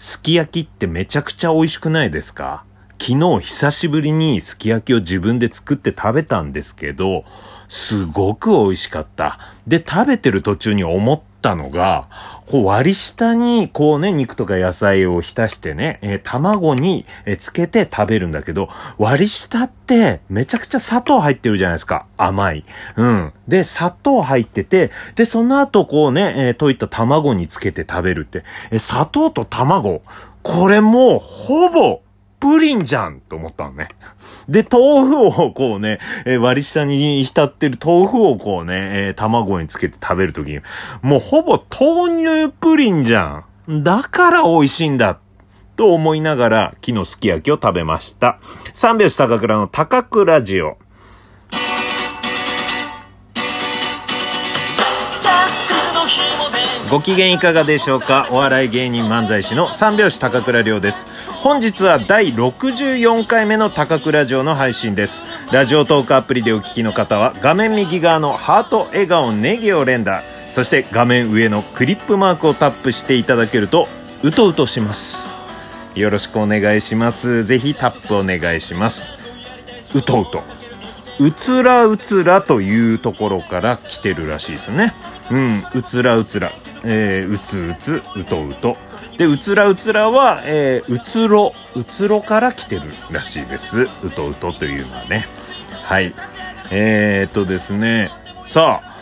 すき焼きってめちゃくちゃ美味しくないですか？昨日久しぶりにすき焼きを自分で作って食べたんですけど、すごく美味しかった。で、食べてる途中に思ったたのが、こう割り下にこうね、肉とか野菜を浸してね、えー、卵に、えー、つけて食べるんだけど、割り下ってめちゃくちゃ砂糖入ってるじゃないですか。甘い。うん。で、砂糖入ってて、で、その後こうね、えー、溶いた卵につけて食べるって、えー、砂糖と卵、これもうほぼプリンじゃんと思ったのね。で、豆腐をこうね、えー、割り下に浸ってる豆腐をこうね、えー、卵につけて食べるときに、もうほぼ豆乳プリンじゃん。だから美味しいんだ。と思いながら、木のすき焼きを食べました。三拍子高倉の高倉ジオ。ご機嫌いかがでしょうか？お笑い芸人漫才師の三拍子高倉涼です。本日は第64回目の高倉城の配信です。ラジオトークアプリでお聞きの方は画面右側のハート、笑顔、ネギを連打、そして画面上のクリップマークをタップしていただけると、うとうとします。よろしくお願いします。ぜひタップお願いします。うとうと。うつらうつらというところから来てるらしいですね。うん、うつらうつら。えー、うつうつ、うとうと。で、うつらうつらは、えー、うつろ、うつろから来てるらしいです。うとうとというのはね。はい。えー、っとですね。さあ、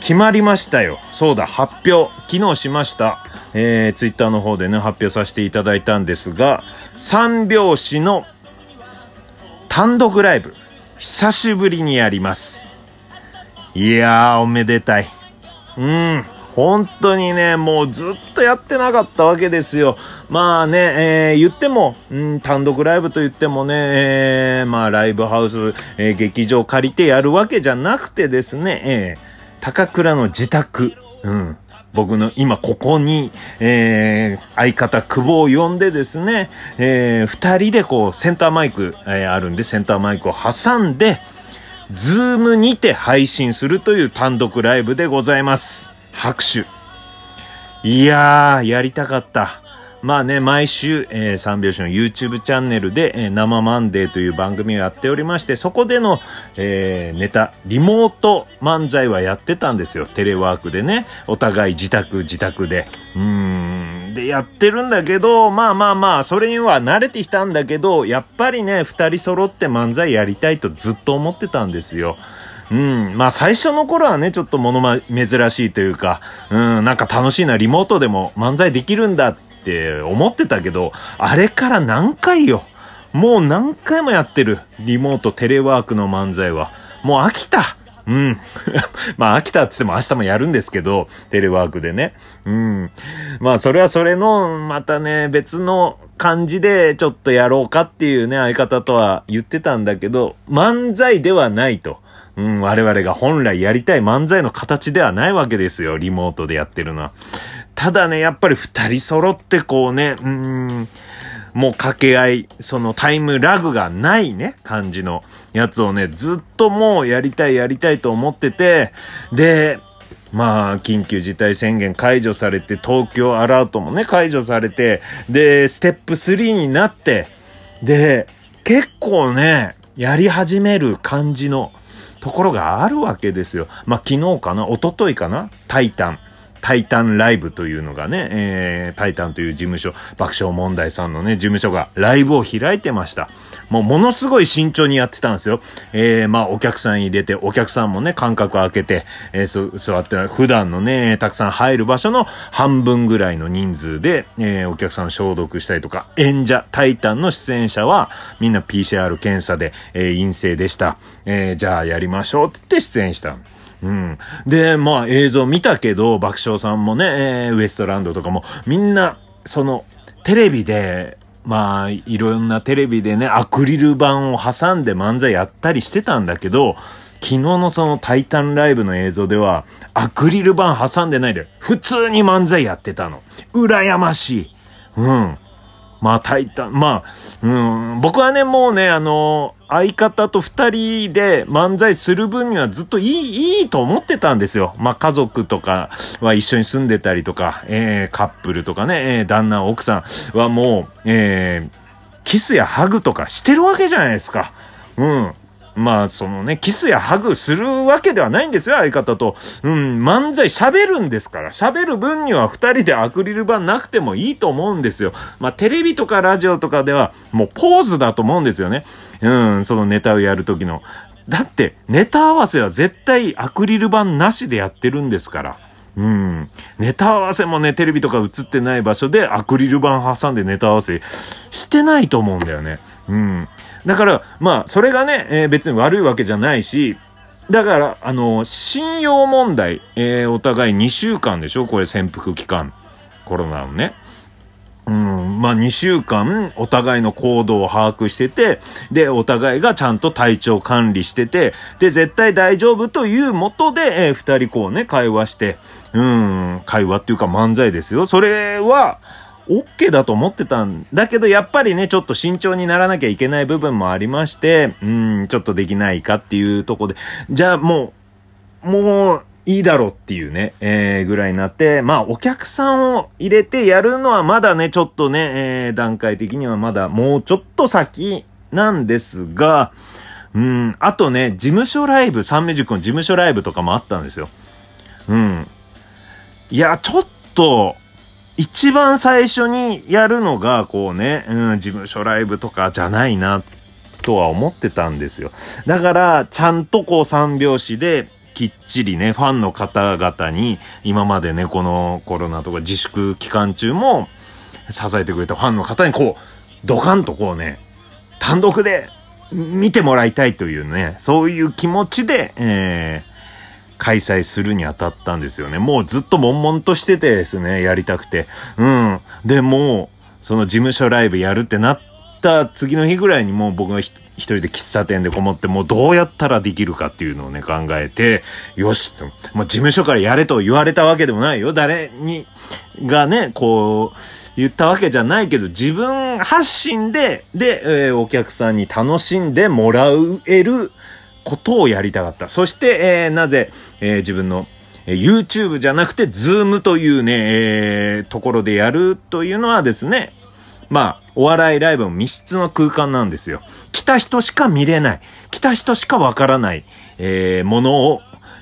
決まりましたよ。そうだ、発表。昨日しました。えー、ツイッターの方でね、発表させていただいたんですが、三拍子の単独ライブ、久しぶりにやります。いやー、おめでたい。うん。本当にね、もうずっとやってなかったわけですよ。まあね、えー、言っても、うん、単独ライブと言ってもね、えー、まあライブハウス、えー、劇場借りてやるわけじゃなくてですね、えー、高倉の自宅、うん、僕の今ここに、えー、相方久保を呼んでですね、えー、二人でこうセンターマイク、えー、あるんでセンターマイクを挟んで、 Zoom にて配信するという単独ライブでございます。拍手。いやー、やりたかった。まあね、毎週、えー、三拍子の YouTube チャンネルで、えー、生マンデーという番組をやっておりまして、そこでの、えー、ネタ、リモート漫才はやってたんですよ。テレワークでね。お互い自宅、自宅で。うーん。で、やってるんだけど、まあまあまあ、それには慣れてきたんだけど、やっぱりね、二人揃って漫才やりたいとずっと思ってたんですよ。うん。まあ最初の頃はね、ちょっと物ま、珍しいというか、うん、なんか楽しいな、リモートでも漫才できるんだって思ってたけど、あれから何回よ。もう何回もやってる。リモート、テレワークの漫才は。もう飽きた。うん。まあ飽きたって言っても明日もやるんですけど、テレワークでね。うん。まあそれはそれの、またね、別の感じでちょっとやろうかっていうね、相方とは言ってたんだけど、漫才ではないと。うん、我々が本来やりたい漫才の形ではないわけですよ。リモートでやってるのは。ただね、やっぱり二人揃ってこうね、うん、もう掛け合い、そのタイムラグがないね、感じのやつをね、ずっともうやりたいやりたいと思ってて、で、まあ、緊急事態宣言解除されて、東京アラートもね、解除されて、で、ステップ3になって、で、結構ね、やり始める感じの、ところがあるわけですよ。まあ、昨日かな？一昨日かな？タイタン。タイタンライブというのがね、えー、タイタンという事務所、爆笑問題さんのね、事務所がライブを開いてました。もうものすごい慎重にやってたんですよ。えー、まあお客さん入れて、お客さんもね、間隔開けて、えー、座って、普段のね、たくさん入る場所の半分ぐらいの人数で、えー、お客さん消毒したりとか、演者、タイタンの出演者は、みんな PCR 検査で、えー、陰性でした。えー、じゃあやりましょうって言って出演した。うん。で、まあ映像見たけど、爆笑さんもね、えー、ウエストランドとかも、みんな、その、テレビで、まあ、いろんなテレビでね、アクリル板を挟んで漫才やったりしてたんだけど、昨日のそのタイタンライブの映像では、アクリル板挟んでないで、普通に漫才やってたの。羨ましい。うん。まあ、タイタン、まあ、うん、僕はね、もうね、あの、相方と二人で漫才する分にはずっといい、いいと思ってたんですよ。まあ、家族とかは一緒に住んでたりとか、えー、カップルとかね、えー、旦那、奥さんはもう、えー、キスやハグとかしてるわけじゃないですか。うん。まあ、そのね、キスやハグするわけではないんですよ、相方と。うん、漫才喋るんですから。喋る分には二人でアクリル板なくてもいいと思うんですよ。まあ、テレビとかラジオとかでは、もうポーズだと思うんですよね。うん、そのネタをやるときの。だって、ネタ合わせは絶対アクリル板なしでやってるんですから。うん。ネタ合わせもね、テレビとか映ってない場所でアクリル板挟んでネタ合わせしてないと思うんだよね。うん。だから、まあ、それがね、えー、別に悪いわけじゃないし、だから、あの、信用問題、えー、お互い2週間でしょ？これ潜伏期間。コロナのね。うん、まあ2週間お互いの行動を把握してて、で、お互いがちゃんと体調管理してて、で、絶対大丈夫というもとで、えー、二人こうね、会話して、うん、会話っていうか漫才ですよ。それは、OK だと思ってたんだけど、やっぱりね、ちょっと慎重にならなきゃいけない部分もありまして、うん、ちょっとできないかっていうとこで、じゃあもう、もう、いいだろうっていうね、えー、ぐらいになって、まあ、お客さんを入れてやるのはまだね、ちょっとね、えー、段階的にはまだもうちょっと先なんですが、うん、あとね、事務所ライブ、サンミュージックの事務所ライブとかもあったんですよ。うん。いや、ちょっと、一番最初にやるのが、こうね、うん、事務所ライブとかじゃないな、とは思ってたんですよ。だから、ちゃんとこう三拍子で、きっちりね、ファンの方々に、今までね、このコロナとか自粛期間中も、支えてくれたファンの方にこう、ドカンとこうね、単独で見てもらいたいというね、そういう気持ちで、えー、開催するにあたったんですよね。もうずっと悶々としててですね、やりたくて。うん。で、も、その事務所ライブやるってなった次の日ぐらいにもう僕が一人で喫茶店でこもって、もうどうやったらできるかっていうのをね、考えて、よしと。もう事務所からやれと言われたわけでもないよ。誰に、がね、こう、言ったわけじゃないけど、自分発信で、で、えー、お客さんに楽しんでもらえる、ことをやりたかった。そして、えー、なぜ、えー、自分の、え YouTube じゃなくて、Zoom というね、えー、ところでやるというのはですね、まあ、お笑いライブの密室の空間なんですよ。来た人しか見れない。来た人しかわからない、えー、ものを、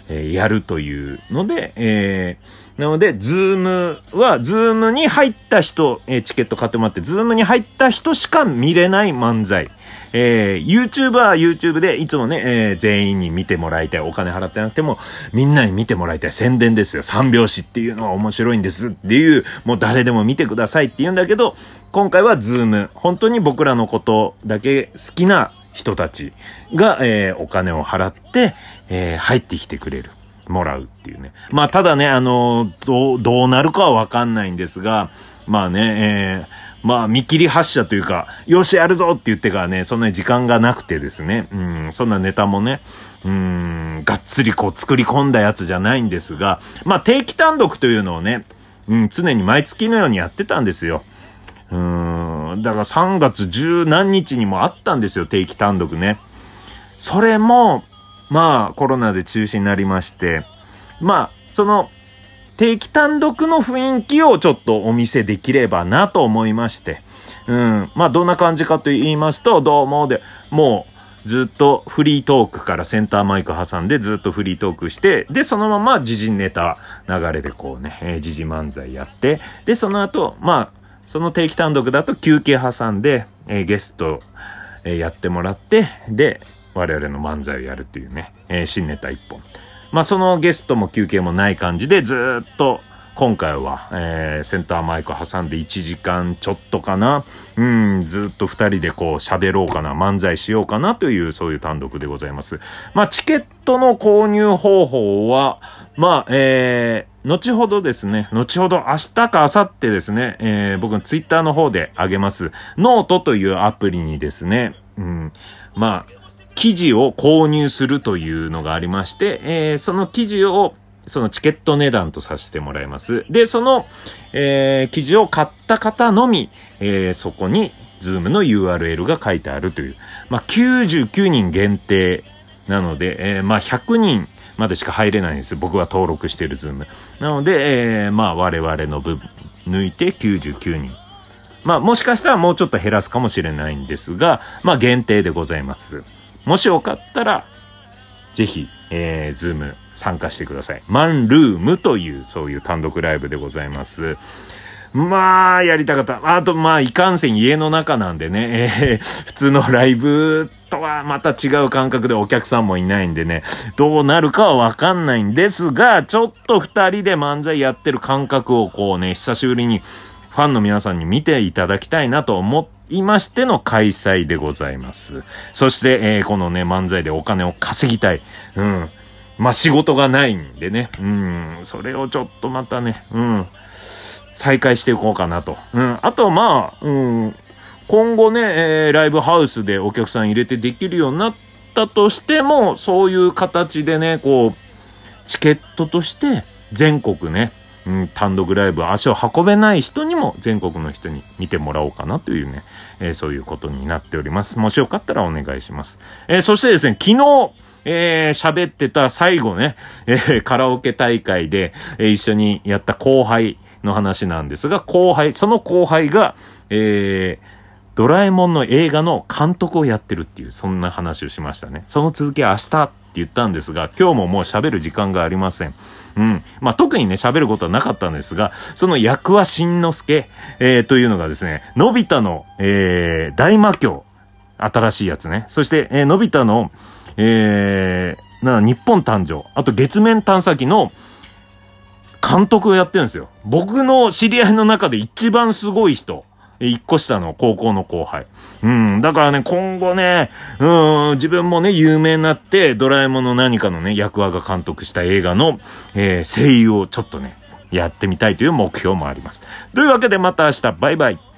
えー、やるというので、えー、なので、 Zoom は、 Zoom に入った人、えー、チケット買ってもらって、 Zoom に入った人しか見れない漫才。えー、YouTube は YouTube でいつもね、えー、全員に見てもらいたい。お金払ってなくても、みんなに見てもらいたい。宣伝ですよ。三拍子っていうのは面白いんですっていう、もう誰でも見てくださいって言うんだけど、今回は Zoom。本当に僕らのことだけ好きな人たちが、えー、お金を払って、えー、入ってきてくれる。もらうっていうね。まあ、ただね、あの、どう、どうなるかはわかんないんですが、まあね、えー、まあ、見切り発車というか、よし、やるぞって言ってからね、そんなに時間がなくてですね、うん、そんなネタもね、うん、がっつりこう作り込んだやつじゃないんですが、まあ、定期単独というのをね、うん、常に毎月のようにやってたんですよ。うん、だから3月十何日にもあったんですよ、定期単独ね。それも、まあ、コロナで中止になりまして、まあ、その、定期単独の雰囲気をちょっとお見せできればなと思いまして。うん。まあ、どんな感じかと言いますと、どうもで、もう、ずっとフリートークからセンターマイク挟んでずっとフリートークして、で、そのまま時事ネタ流れでこうね、えー、時事漫才やって、で、その後、まあ、その定期単独だと休憩挟んで、えー、ゲスト、えー、やってもらって、で、我々の漫才をやるっていうね、えー、新ネタ一本。まあ、そのゲストも休憩もない感じで、ずっと、今回は、えー、センターマイク挟んで1時間ちょっとかな。うん、ずっと2人でこう喋ろうかな、漫才しようかなという、そういう単独でございます。まあ、チケットの購入方法は、まあ、えー、後ほどですね、後ほど明日か明後日ですね、えー、僕のツイッターの方であげます。ノートというアプリにですね、うん、まあ、記事を購入するというのがありまして、えー、その記事を、そのチケット値段とさせてもらいます。で、その、えー、記事を買った方のみ、えー、そこに、 Zoom の URL が書いてあるという。まあ、99人限定なので、えー、まあ、100人までしか入れないんです。僕は登録してる Zoom。なので、えー、まあ、我々の部分抜いて99人。まあ、もしかしたらもうちょっと減らすかもしれないんですが、まあ、限定でございます。もしよかったら、ぜひ、えー、ズーム参加してください。マンルームという、そういう単独ライブでございます。まあ、やりたかった。あと、まあ、いかんせん家の中なんでね、えー、普通のライブとはまた違う感覚でお客さんもいないんでね、どうなるかはわかんないんですが、ちょっと二人で漫才やってる感覚をこうね、久しぶりにファンの皆さんに見ていただきたいなと思っていましての開催でございます。そして、えー、このね、漫才でお金を稼ぎたい。うん。まあ、仕事がないんでね。うん。それをちょっとまたね、うん。再開していこうかなと。うん。あと、まあ、うん。今後ね、えー、ライブハウスでお客さん入れてできるようになったとしても、そういう形でね、こう、チケットとして全国ね、ん、単独ライブ足を運べない人にも全国の人に見てもらおうかなというね、えー、そういうことになっております。もしよかったらお願いします。えー、そしてですね、昨日、えー、喋ってた最後ね、えー、カラオケ大会で、えー、一緒にやった後輩の話なんですが、後輩、その後輩が、えー、ドラえもんの映画の監督をやってるっていう、そんな話をしましたね。その続きは明日言ったんですが、今日ももう喋る時間がありません。うん。まあ、特にね、喋ることはなかったんですが、その役はしんのすけ、えー、というのがですね、のび太の、えー、大魔教。新しいやつね。そして、えー、のび太の、えー、な、日本誕生。あと、月面探査機の、監督をやってるんですよ。僕の知り合いの中で一番すごい人。一個下の高校の後輩。うん。だからね、今後ね、うん、自分もね、有名になって、ドラえもんの何かのね、役話が監督した映画の、えー、声優をちょっとね、やってみたいという目標もあります。というわけでまた明日、バイバイ。